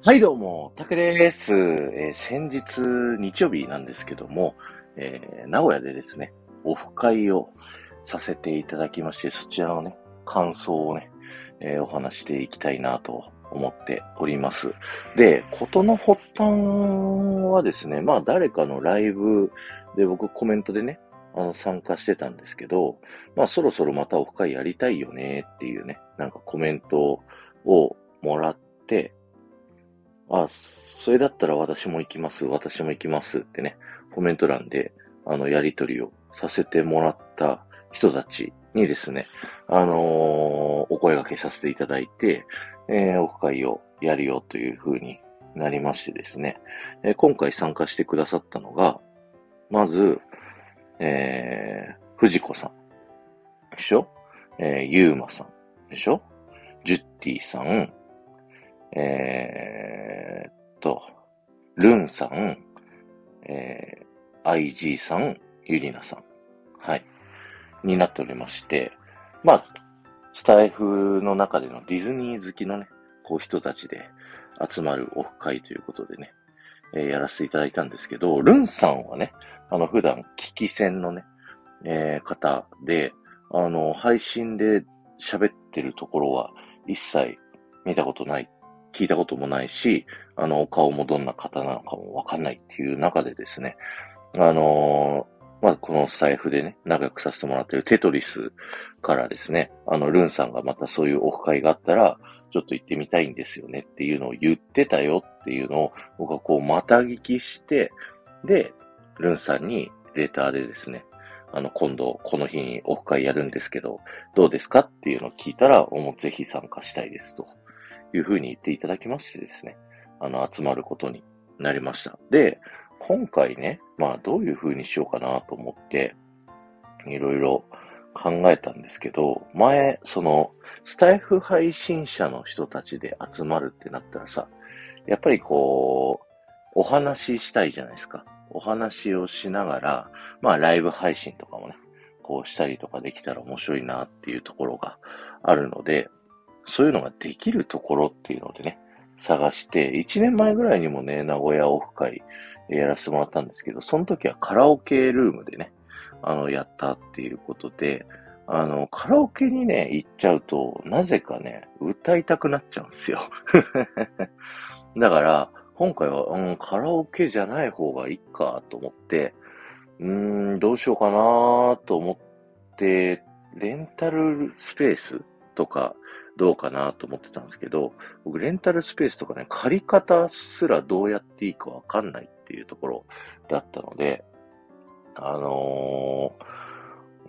はい、どうも、たけです。えー先日、日曜日なんですけども、えー名古屋でですね、オフ会をさせていただきまして、そちらのね、感想をね、えーお話していきたいなと思っております。で、ことの発端はですね、まあ誰かのライブで僕コメントでね、あの参加してたんですけど、まあそろそろまたオフ会やりたいよねっていうね、なんかコメントをもらって、あ、それだったら私も行きます、私も行きますってね、コメント欄で、あの、やりとりをさせてもらった人たちにですね、あのーお声掛けさせていただいて、えーオフ会をやるよという風になりましてですね、えー今回参加してくださったのが、まず、えー、藤子さん。でしょ？えー、ゆうまさん。でしょ？ジュッティさん。えーっと、ルンさん、えー、IG さん、ゆりなさん。はい。になっておりまして、まあ、スタイフの中でのディズニー好きのね、こう人たちで集まるオフ会ということでね、えーやらせていただいたんですけど、ルンさんはね、あの、普段、聞き戦のね、えー方で、あの、配信で喋ってるところは一切見たことない、聞いたこともないし、あの、お顔もどんな方なのかもわかんないっていう中でですね、あのーまあ、このスタイフでね、仲良くさせてもらってるテトリスからですね、あの、ルンさんがまたそういうオフ会があったら、ちょっと行ってみたいんですよねっていうのを言ってたよっていうのを僕はこうまた聞きして、で、ルンさんにレターでですね、あの、今度この日にオフ会やるんですけど、どうですかっていうのを聞いたら、もぜひ参加したいですと。いうふうに言っていただきましてですね、あの、集まることになりました。で、今回ね、まあどういうふうにしようかなと思って、いろいろ考えたんですけど、前、その、スタイフ配信者の人たちで集まるってなったらさ、やっぱりこう、お話ししたいじゃないですか。お話をしながら、まあライブ配信とかもね、こうしたりとかできたら面白いなっていうところがあるので、そういうのができるところっていうのでね、探して、1年前ぐらいにもね、名古屋オフ会やらせてもらったんですけど、その時はカラオケルームでね、あの、やったっていうことで、あの、カラオケにね、行っちゃうと、なぜかね、歌いたくなっちゃうんですよ。だから、今回は、うん、カラオケじゃない方がいいかと思って、うーん、どうしようかなと思って、レンタルスペースとかどうかなと思ってたんですけど、僕レンタルスペースとかね、借り方すらどうやっていいかわかんないっていうところだったので、あのー、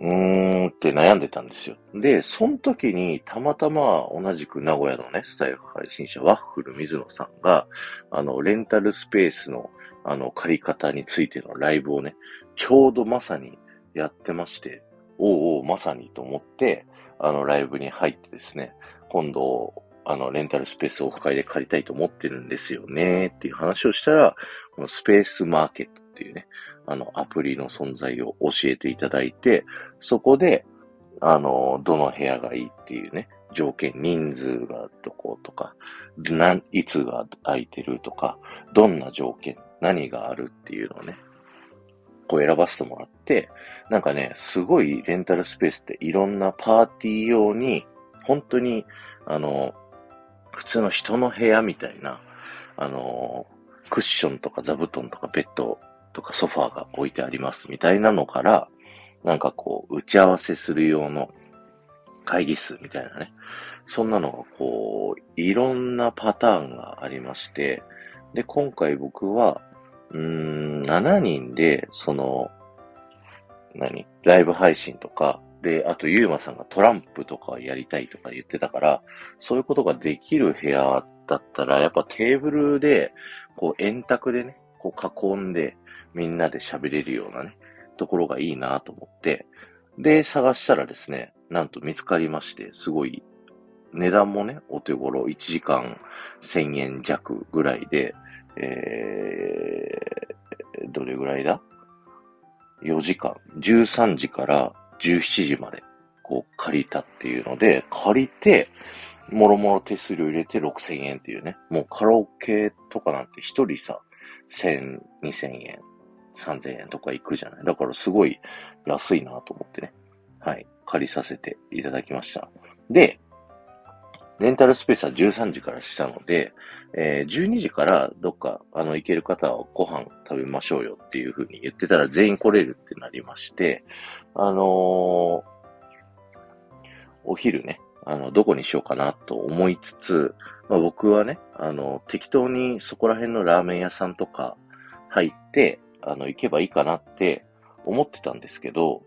うーんって悩んでたんですよ。で、その時にたまたま同じく名古屋のね、スタイル配信者ワッフル水野さんが、あの、レンタルスペースの、あの、借り方についてのライブをね、ちょうどまさにやってまして、おうおう、まさにと思って、あの、ライブに入ってですね、今度、あの、レンタルスペースオフ会で借りたいと思ってるんですよね、っていう話をしたら、このスペースマーケットっていうね、あの、アプリの存在を教えていただいて、そこで、あの、どの部屋がいいっていうね、条件、人数がどことか、なんいつが空いてるとか、どんな条件、何があるっていうのをね、こう選ばせてもらって、なんかね、すごいレンタルスペースっていろんなパーティー用に、本当に、あの、普通の人の部屋みたいな、あの、クッションとか座布団とかベッドとかソファーが置いてありますみたいなのから、なんかこう、打ち合わせする用の会議室みたいなね。そんなのがこう、いろんなパターンがありまして、で、今回僕は、うーん、7人で、その、何ライブ配信とか、で、あと、ゆうまさんがトランプとかやりたいとか言ってたから、そういうことができる部屋だったら、やっぱテーブルで、こう、円卓でね、こう囲んで、みんなで喋れるようなね、ところがいいなと思って、で、探したらですね、なんと見つかりまして、すごい、値段もね、お手頃、1時間1000円弱ぐらいで、えー、どれぐらいだ ?4 時間、13時から17時まで、こう借りたっていうので、借りて、もろもろ手数料入れて6000円っていうね。もうカラオケとかなんて一人さ、1000、2000円、3000円とか行くじゃない。だからすごい安いなと思ってね。はい。借りさせていただきました。で、レンタルスペースは13時からしたので、えー、12時からどっか、あの、行ける方はご飯食べましょうよっていう風に言ってたら全員来れるってなりまして、あの、お昼ね、あの、どこにしようかなと思いつつ、まあ、僕はね、あの、適当にそこら辺のラーメン屋さんとか入って、あの、行けばいいかなって思ってたんですけど、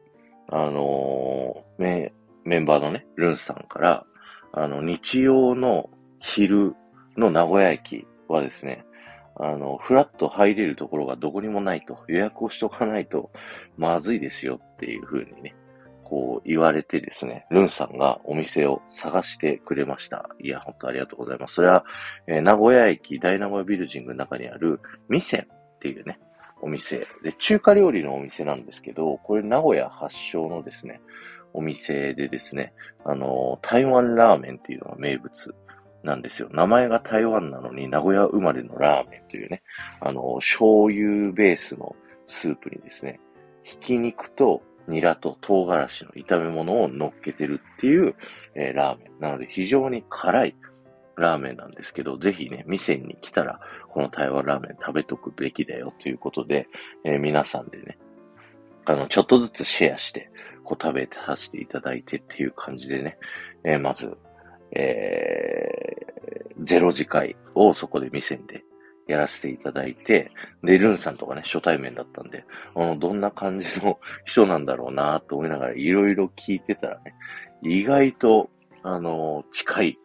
あのー、メ、メンバーのね、ルンさんから、あの、日曜の昼の名古屋駅はですね、あの、フラッと入れるところがどこにもないと、予約をしとかないとまずいですよっていう風にね、こう言われてですね、ルンさんがお店を探してくれました。いや、本当ありがとうございます。それは、えー、名古屋駅大名古屋ビルジングの中にあるミセンっていうね、お店。で、中華料理のお店なんですけど、これ名古屋発祥のですね、お店でですね、あの、台湾ラーメンっていうのが名物なんですよ。名前が台湾なのに名古屋生まれのラーメンというね、あの、醤油ベースのスープにですね、ひき肉とニラと唐辛子の炒め物を乗っけてるっていう、えー、ラーメン。なので非常に辛いラーメンなんですけど、ぜひね、店に来たら、この台湾ラーメン食べとくべきだよということで、えー、皆さんでね、あの、ちょっとずつシェアして、こう食べさせていただいてっていう感じでね、えー、まず、えー、ゼロ次会をそこで店でやらせていただいて、で、ルンさんとかね、初対面だったんで、あの、どんな感じの人なんだろうなと思いながらいろいろ聞いてたらね、意外と、あの、近い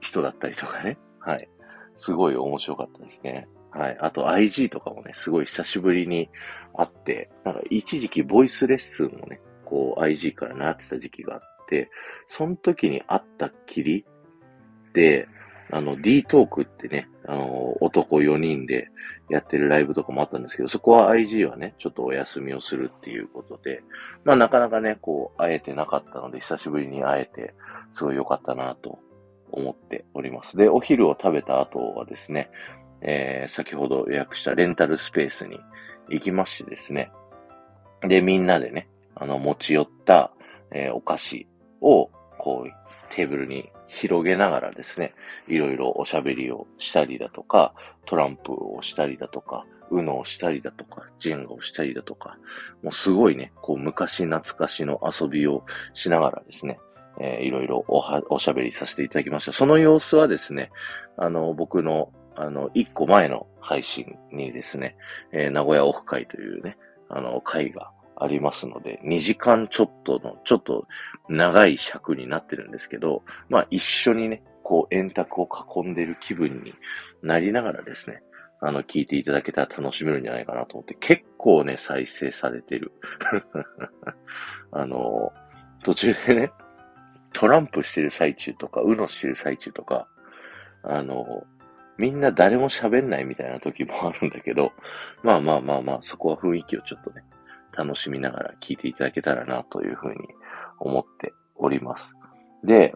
人だったりとかね、はい。すごい面白かったですね。はい。あと IG とかもね、すごい久しぶりに会って、なんか一時期ボイスレッスンをね、こう IG から習ってた時期があって、その時に会ったっきりで、あの D トークってね、あの、男4人でやってるライブとかもあったんですけど、そこは IG はね、ちょっとお休みをするっていうことで、まあなかなかね、こう、会えてなかったので、久しぶりに会えて、すごい良かったなと思っております。で、お昼を食べた後はですね、えー、先ほど予約したレンタルスペースに行きましてですね、で、みんなでね、あの、持ち寄った、えー、お菓子を、こう、テーブルに広げながらですね、いろいろおしゃべりをしたりだとか、トランプをしたりだとか、ウノをしたりだとか、ジェンガをしたりだとか、もうすごいね、こう昔懐かしの遊びをしながらですね、えー、いろいろおは、おしゃべりさせていただきました。その様子はですね、あの、僕の、あの、一個前の配信にですね、えー、名古屋オフ会というね、あの、会がありますので、2時間ちょっとの、ちょっと長い尺になってるんですけど、まあ一緒にね、こう円卓を囲んでる気分になりながらですね、あの、聞いていただけたら楽しめるんじゃないかなと思って、結構ね、再生されてる。あの、途中でね、トランプしてる最中とか、ウノしてる最中とか、あの、みんな誰も喋んないみたいな時もあるんだけど、まあまあまあまあ、そこは雰囲気をちょっとね、楽しみながら聞いていただけたらなというふうに思っております。で、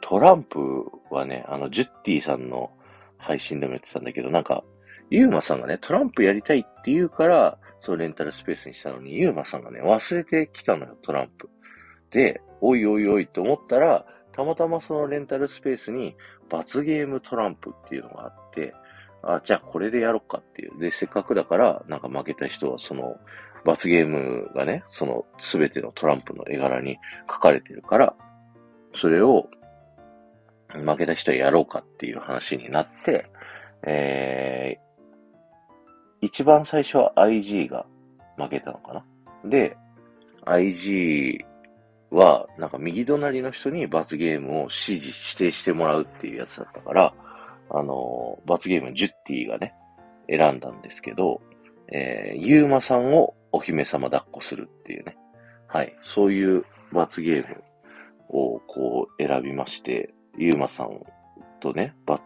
トランプはね、あの、ジュッティさんの配信でも言ってたんだけど、なんか、ユーマさんがね、トランプやりたいって言うから、そうレンタルスペースにしたのに、ユーマさんがね、忘れてきたのよ、トランプ。で、おいおいおいと思ったら、たまたまそのレンタルスペースに罰ゲームトランプっていうのがあって、あ、じゃあこれでやろっかっていう。で、せっかくだから、なんか負けた人はその、罰ゲームがね、そのすべてのトランプの絵柄に書かれてるから、それを負けた人はやろうかっていう話になって、えー、一番最初は IG が負けたのかな。で、IG は、なんか右隣の人に罰ゲームを指示、指定してもらうっていうやつだったから、あの、罰ゲームジュッティがね、選んだんですけど、えー、ユーマさんをお姫様抱っこするっていうね。はい。そういう罰ゲームをこう選びまして、ユーマさんとね、ば、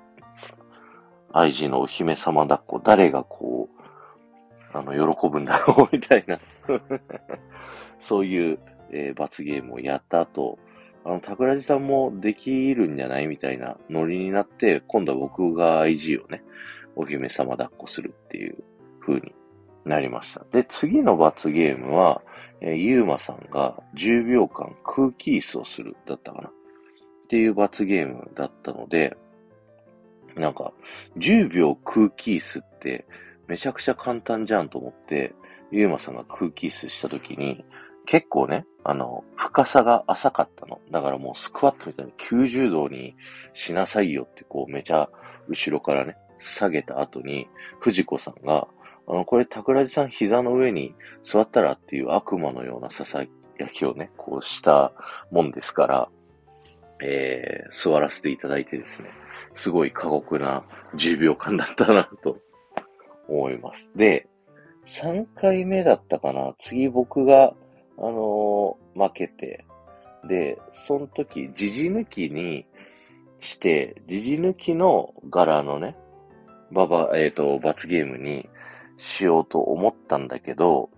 愛人のお姫様抱っこ、誰がこう、あの、喜ぶんだろうみたいな そういう、えー、罰ゲームをやった後、あの、桜地さんもできるんじゃないみたいなノリになって、今度は僕が IG をね、お姫様抱っこするっていう風になりました。で、次の罰ゲームは、えー、ゆうまさんが10秒間空気椅子をするだったかなっていう罰ゲームだったので、なんか、10秒空気椅子ってめちゃくちゃ簡単じゃんと思って、ゆうまさんが空気椅子した時に、結構ね、あの、深さが浅かったの。だからもうスクワットみたいに90度にしなさいよってこうめちゃ後ろからね、下げた後に、藤子さんが、あの、これ桜地さん膝の上に座ったらっていう悪魔のような囁きをね、こうしたもんですから、えー、座らせていただいてですね、すごい過酷な10秒間だったなと思います。で、3回目だったかな次僕があのー、負けて、で、その時、じじ抜きにして、じじ抜きの柄のね、ばば、えっ、ー、と、罰ゲームにしようと思ったんだけど、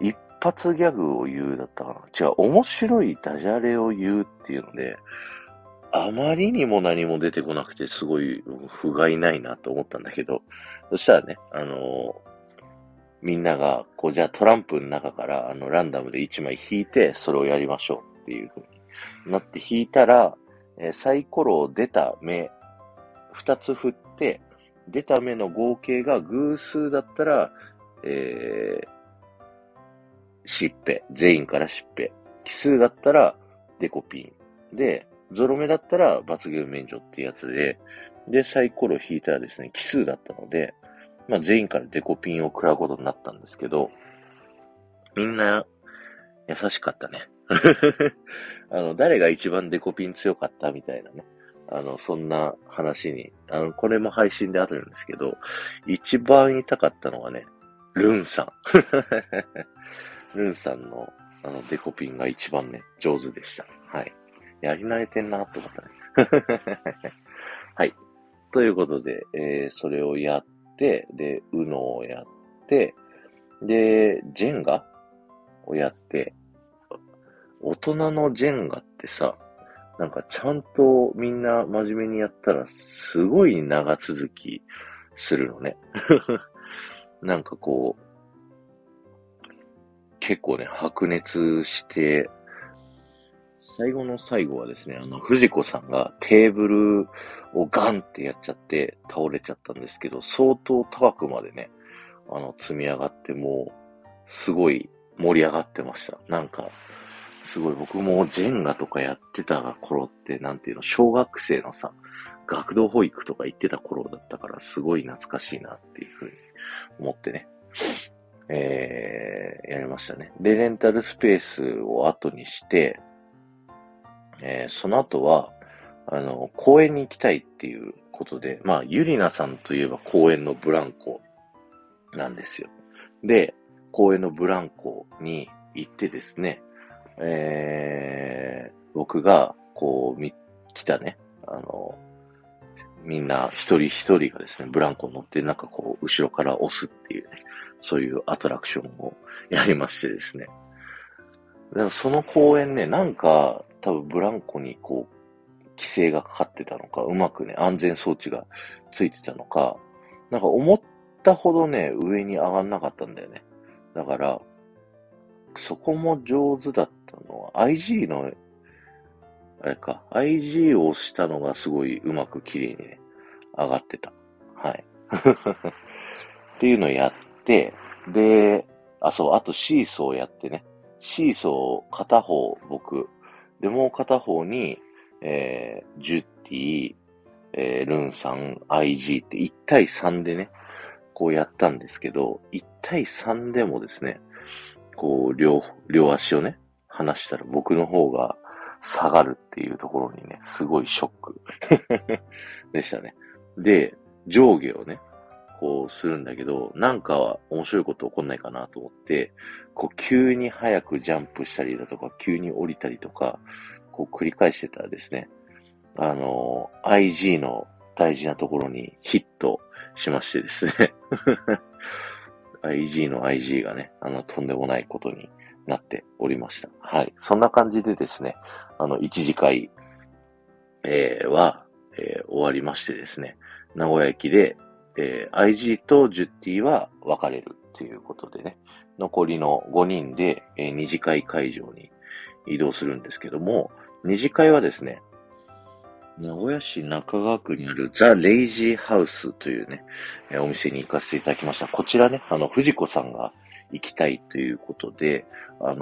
一発ギャグを言うだったかな。違う、面白いダジャレを言うっていうので、あまりにも何も出てこなくて、すごい不甲斐ないなと思ったんだけど、そしたらね、あのみんなが、こう、じゃあトランプの中から、あの、ランダムで1枚引いて、それをやりましょうっていう風になって引いたら、え、サイコロを出た目、2つ振って、出た目の合計が偶数だったら、えー、しっぺ。全員からしっぺ。奇数だったら、デコピン。で、ゾロ目だったら、罰ゲーム免除っていうやつで、で、サイコロ引いたらですね、奇数だったので、まあ全員からデコピンを食らうことになったんですけど、みんな優しかったね。あの、誰が一番デコピン強かったみたいなね。あの、そんな話に、あの、これも配信であるんですけど、一番痛かったのはね、ルンさん。ルンさんの、あの、デコピンが一番ね、上手でした。はい。やり慣れてんなと思ったね。はい。ということで、えー、それをやって、で、うのをやって、で、ジェンガをやって、大人のジェンガってさ、なんかちゃんとみんな真面目にやったらすごい長続きするのね。なんかこう、結構ね、白熱して、最後の最後はですね、あの、藤子さんがテーブルをガンってやっちゃって倒れちゃったんですけど、相当高くまでね、あの、積み上がってもう、すごい盛り上がってました。なんか、すごい僕もジェンガとかやってた頃って、なんていうの、小学生のさ、学童保育とか行ってた頃だったから、すごい懐かしいなっていうふうに思ってね、えー、やりましたね。で、レンタルスペースを後にして、えー、その後は、あの、公園に行きたいっていうことで、まあ、ゆりなさんといえば公園のブランコなんですよ。で、公園のブランコに行ってですね、えー、僕が、こう、み、来たね、あの、みんな一人一人がですね、ブランコ乗って、なんかこう、後ろから押すっていうね、そういうアトラクションをやりましてですね。でもその公園ね、なんか、多分ブランコにこう、規制がかかってたのか、うまくね、安全装置がついてたのか、なんか思ったほどね、上に上がんなかったんだよね。だから、そこも上手だったのは、IG の、あれか、IG を押したのがすごいうまく綺麗にね、上がってた。はい。っていうのをやって、で、あ、そう、あとシーソーやってね。シーソー片方僕、で、もう片方に、えー、ジュッティ、えー、ルンさん、IG って1対3でね、こうやったんですけど、1対3でもですね、こう、両、両足をね、離したら僕の方が下がるっていうところにね、すごいショック でしたね。で、上下をね、こうするんだけど、なんか面白いこと起こんないかなと思って、こう急に早くジャンプしたりだとか、急に降りたりとか、こう繰り返してたらですね、あの、IG の大事なところにヒットしましてですね IG の IG がね、あの、とんでもないことになっておりました。はい。そんな感じでですね、あの、一次会、えー、は、えー、終わりましてですね、名古屋駅で、えー、IG とジュッティは別れるということでね、残りの5人で、えー、二次会会場に移動するんですけども、二次会はですね、名古屋市中川区にあるザ・レイジーハウスというね、えー、お店に行かせていただきました。こちらね、あの、藤子さんが行きたいということで、あの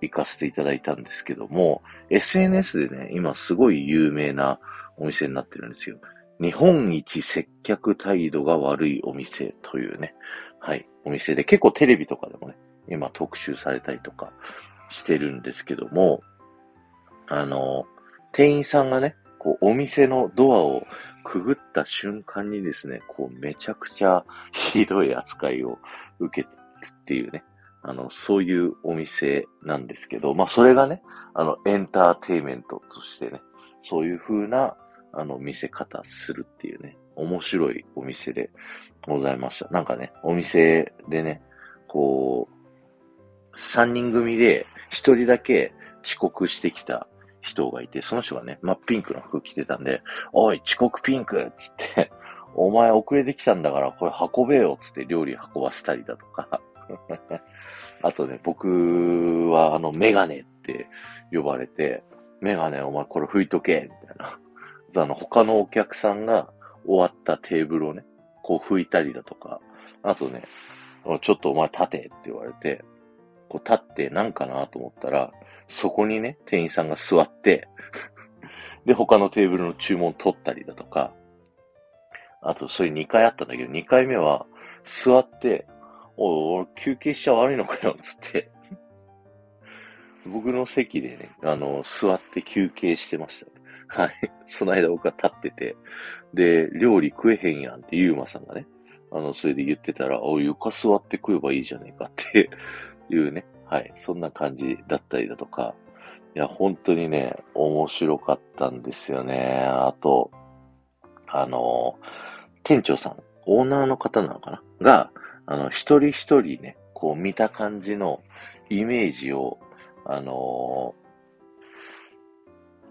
ー、行かせていただいたんですけども、SNS でね、今すごい有名なお店になってるんですよ。日本一接客態度が悪いお店というね、はい、お店で結構テレビとかでもね、今特集されたりとかしてるんですけども、あの、店員さんがね、こう、お店のドアをくぐった瞬間にですね、こう、めちゃくちゃひどい扱いを受けてるっていうね、あの、そういうお店なんですけど、まあ、それがね、あの、エンターテイメントとしてね、そういう風な、あの、見せ方するっていうね、面白いお店でございました。なんかね、お店でね、こう、三人組で一人だけ遅刻してきた人がいて、その人がね、真っピンクの服着てたんで、おい、遅刻ピンクつって お前遅れてきたんだからこれ運べよつって料理運ばせたりだとか あとね、僕はあの、メガネって呼ばれて、メガネお前これ拭いとけみたいな。あの、他のお客さんが終わったテーブルをね、こう拭いたりだとか、あとね、ちょっとお前立てって言われて、こう立ってなんかなと思ったら、そこにね、店員さんが座って で、他のテーブルの注文取ったりだとか、あと、それ2回あったんだけど、2回目は、座って、おい、俺休憩しちゃ悪いのかよ、つって僕の席でね、あの、座って休憩してました。はい。その間僕は立ってて、で、料理食えへんやんってゆうまさんがね、あの、それで言ってたら、お床座って食えばいいじゃねえかって いうね、はい。そんな感じだったりだとか、いや、本当にね、面白かったんですよね。あと、あの、店長さん、オーナーの方なのかな？が、あの、一人一人ね、こう見た感じのイメージを、あのー、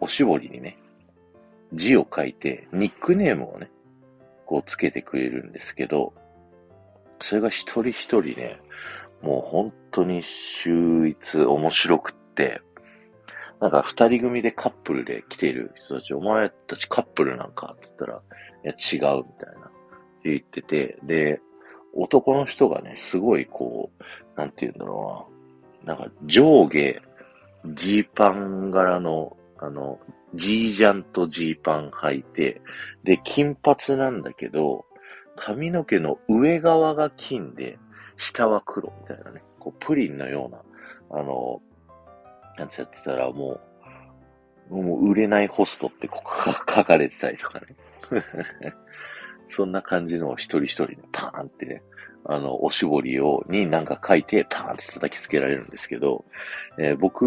おしぼりにね、字を書いて、ニックネームをね、こうつけてくれるんですけど、それが一人一人ね、もう本当に秀逸面白くって、なんか二人組でカップルで来てる人たち、お前たちカップルなんかって言ったら、いや違うみたいなって言ってて、で、男の人がね、すごいこう、なんて言うんだろうな、なんか上下、ジーパン柄の、あの、ジージャンとジーパン履いて、で、金髪なんだけど、髪の毛の上側が金で、下は黒みたいなね、こう、プリンのような、あの、なんてやってたら、もう、もう売れないホストってここが 書かれてたりとかね。そんな感じの一人一人ね、パーンってね、あの、おしぼりを、になんか書いて、パーンって叩きつけられるんですけど、えー、僕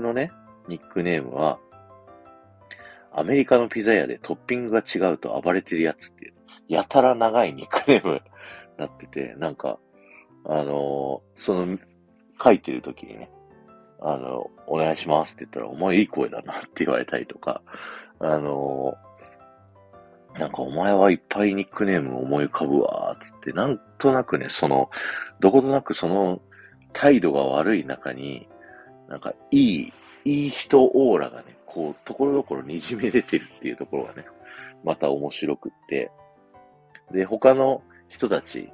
のね、ニックネームは、アメリカのピザ屋でトッピングが違うと暴れてるやつっていう、やたら長いニックネームなってて、なんか、あのー、その、書いてる時にね、あの、お願いしますって言ったら、お前いい声だなって言われたりとか、あのー、なんかお前はいっぱいニックネーム思い浮かぶわ、つって、なんとなくね、その、どことなくその態度が悪い中に、なんかいい、いい人オーラがね、こう、ところどころ滲み出てるっていうところがね、また面白くって、で、他の人たち、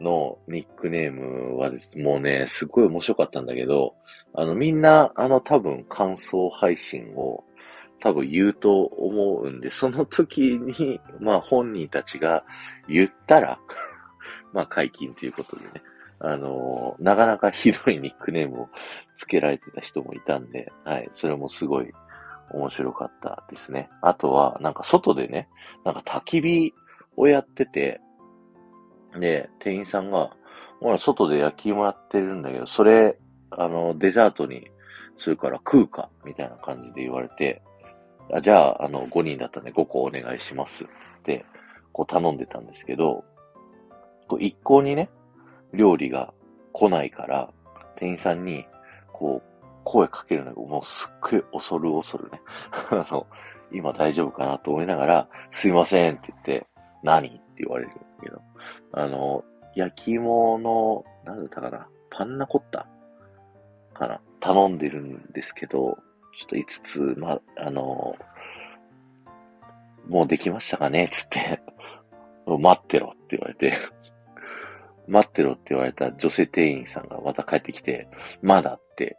のニックネームはです、もうね、すごい面白かったんだけど、あの、みんな、あの、多分感想配信を多分言うと思うんで、その時に、まあ本人たちが言ったら まあ解禁ということでね、あのなかなかひどいニックネームを付けられてた人もいたんで、はい、それもすごい面白かったですね。あとは、なんか外でね、なんか焚き火をやってて、で、店員さんが、ほら、外で焼き芋やってるんだけど、それ、あの、デザートにするから食うかみたいな感じで言われて、あじゃあ、あの、5人だったんで5個お願いしますって、こう頼んでたんですけど、こう一向にね、料理が来ないから、店員さんに、こう、声かけるのがもうすっごい恐る恐るね。あの、今大丈夫かなと思いながら、すいませんって言って、何って言われるんだけど、あの、焼き芋の、なんだったかな、パンナコッタかな、頼んでるんですけど、ちょっと5つ、ま、あの、もうできましたかねつって、待ってろって言われて、待ってろって言われた女性店員さんがまた帰ってきて、まだって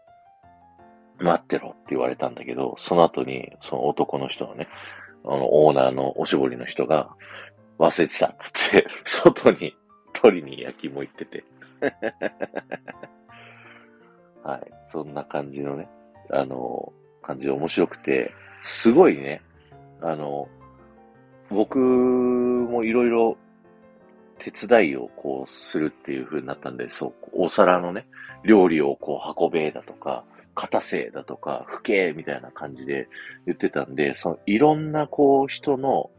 待ってろって言われたんだけど、その後に、その男の人のね、あの、オーナーのおしぼりの人が、忘れてたっつって、外に取りに焼き芋行ってて。はい。そんな感じのね、あの、感じで面白くて、すごいね、あの、僕もいろいろ手伝いをこうするっていう風になったんで、そう、お皿のね、料理をこう運べだとか、片せだとか、不敬みたいな感じで言ってたんで、そのいろんなこう人の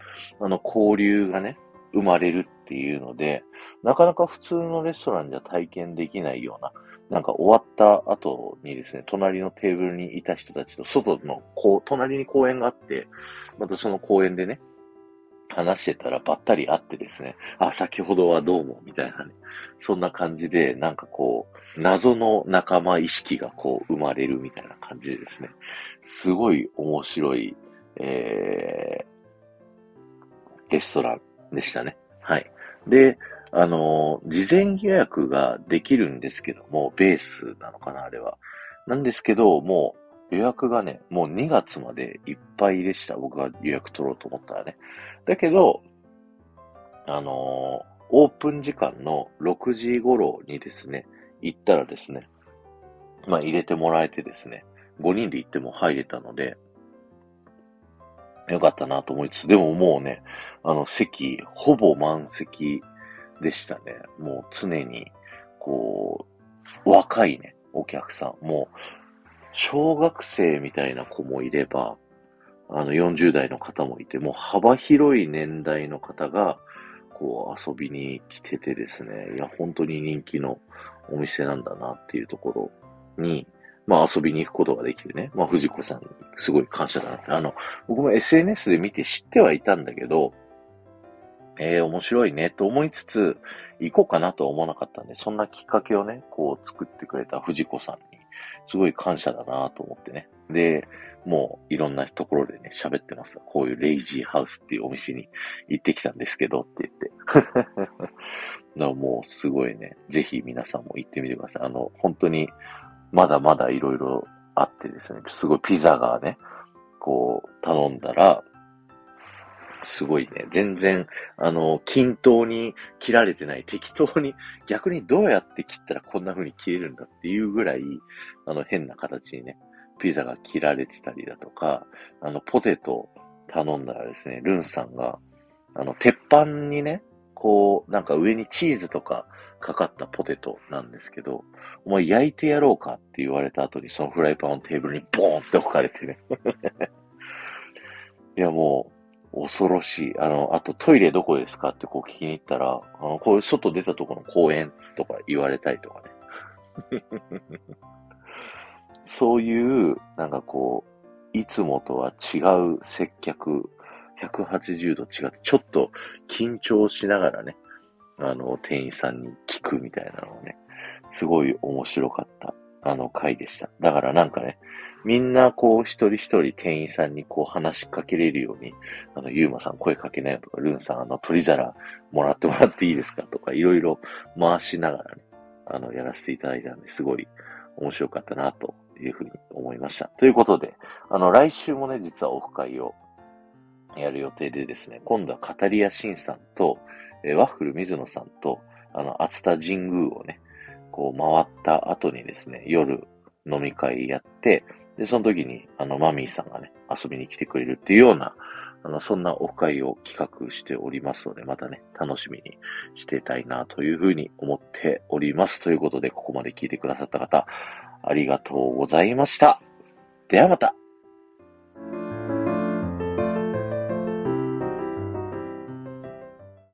あの交流がね、生まれるっていうので、なかなか普通のレストランじゃ体験できないような、なんか終わった後にですね、隣のテーブルにいた人たちと外のこう、隣に公園があって、またその公園でね、話してたらばったり会ってですね、あ、先ほどはどうも、みたいなね。そんな感じで、なんかこう、謎の仲間意識がこう生まれるみたいな感じでですね、すごい面白い、えー、レストランでしたね。はい。で、あのー、事前予約ができるんですけども、ベースなのかな、あれは。なんですけど、もう予約がね、もう2月までいっぱいでした。僕が予約取ろうと思ったらね。だけど、あのー、オープン時間の6時頃にですね、行ったらですね、まあ入れてもらえてですね、5人で行っても入れたので、よかったなと思いつつ、でももうね、あの席、ほぼ満席でしたね。もう常に、こう、若いね、お客さん。もう、小学生みたいな子もいれば、あの、40代の方もいて、もう幅広い年代の方が、こう、遊びに来ててですね、いや、本当に人気のお店なんだなっていうところに、まあ遊びに行くことができてね、まあ藤子さんにすごい感謝だなって。あの、僕も SNS で見て知ってはいたんだけど、ええー、面白いねと思いつつ、行こうかなとは思わなかったんで、そんなきっかけをね、こう作ってくれた藤子さん、すごい感謝だなと思ってね。で、もういろんなところでね、喋ってます。こういうレイジーハウスっていうお店に行ってきたんですけどって言って。だからもうすごいね、ぜひ皆さんも行ってみてください。あの、本当にまだまだいろいろあってですね、すごいピザがね、こう頼んだら、すごいね、全然、あの、均等に切られてない、適当に、逆にどうやって切ったらこんな風に切れるんだっていうぐらい、あの、変な形にね、ピザが切られてたりだとか、あの、ポテト頼んだらですね、ルンさんが、あの、鉄板にね、こう、なんか上にチーズとかかかったポテトなんですけど、お前焼いてやろうかって言われた後にそのフライパンのテーブルにボーンって置かれてね。いやもう、恐ろしい。あの、あとトイレどこですかってこう聞きに行ったら、あの、こういう外出たとこの公園とか言われたりとかね。そういう、なんかこう、いつもとは違う接客、180度違って、ちょっと緊張しながらね、あの、店員さんに聞くみたいなのをね、すごい面白かった、あの回でした。だからなんかね、みんなこう一人一人店員さんにこう話しかけれるように、あの、ゆうまさん声かけないよとか、ルンさんあの、取り皿もらってもらっていいですかとか、いろいろ回しながらね、あの、やらせていただいたんで、すごい面白かったな、というふうに思いました。ということで、あの、来週もね、実はオフ会をやる予定でですね、今度はカタリアシンさんと、えワッフル水野さんと、あの、熱田神宮をね、こう回った後にですね、夜飲み会やって、で、その時に、あの、マミーさんがね、遊びに来てくれるっていうような、あの、そんなオフ会を企画しておりますので、またね、楽しみにしてたいなというふうに思っております。ということで、ここまで聞いてくださった方、ありがとうございました。ではまた。